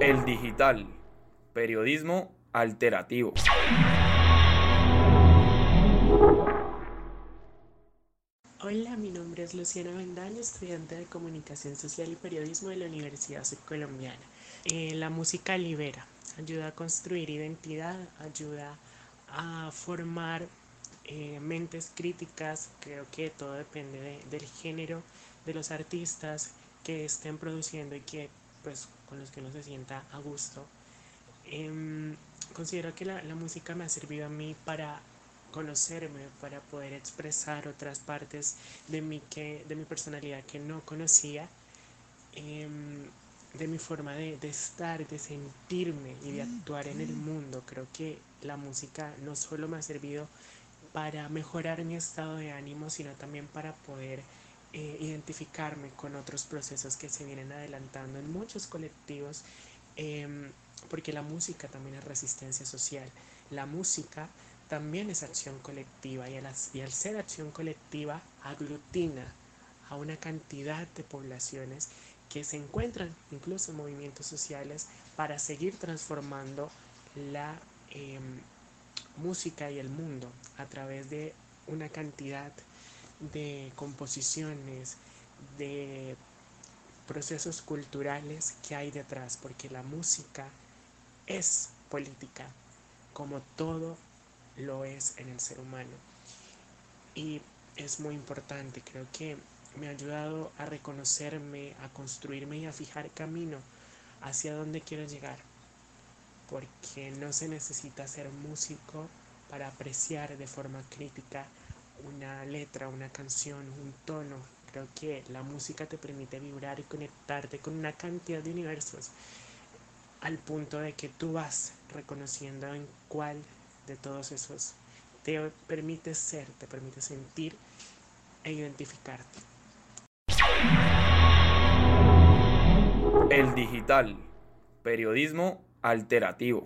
El digital. Periodismo alternativo. Hola, mi nombre es Luciana Vendaño, estudiante de Comunicación Social y Periodismo de la Universidad Subcolombiana. Eh, la música libera, ayuda a construir identidad, ayuda a formar eh, mentes críticas. Creo que todo depende del género de los artistas que estén produciendo y que pues con los que uno se sienta a gusto. Em, considero que la, la música me ha servido a mí para conocerme, para poder expresar otras partes de mi, que, de mi personalidad que no conocía, em, de mi forma de, de, estar, de sentirme y de actuar en el mundo. Creo que la música no solo me ha servido para mejorar mi estado de ánimo, sino también para poder eh, identificarme con otros procesos que se vienen adelantando en muchos colectivos, eh, porque la música también es resistencia social. La música también es acción colectiva y al, y al ser acción colectiva aglutina a una cantidad de poblaciones que se encuentran incluso en movimientos sociales para seguir transformando la eh, música y el mundo a través de una cantidad de composiciones, de procesos culturales que hay detrás, porque la música es política, como todo lo es en el ser humano. Y es muy importante, creo que me ha ayudado a reconocerme, a construirme y a fijar camino hacia donde quiero llegar. Porque no se necesita ser músico para apreciar de forma crítica una letra, una canción, un tono. Creo que la música te permite vibrar y conectarte con una cantidad de universos al punto de que tú vas reconociendo en cuál de todos esos te permite ser, te permite sentir e identificarte. El digital. Periodismo alternativo.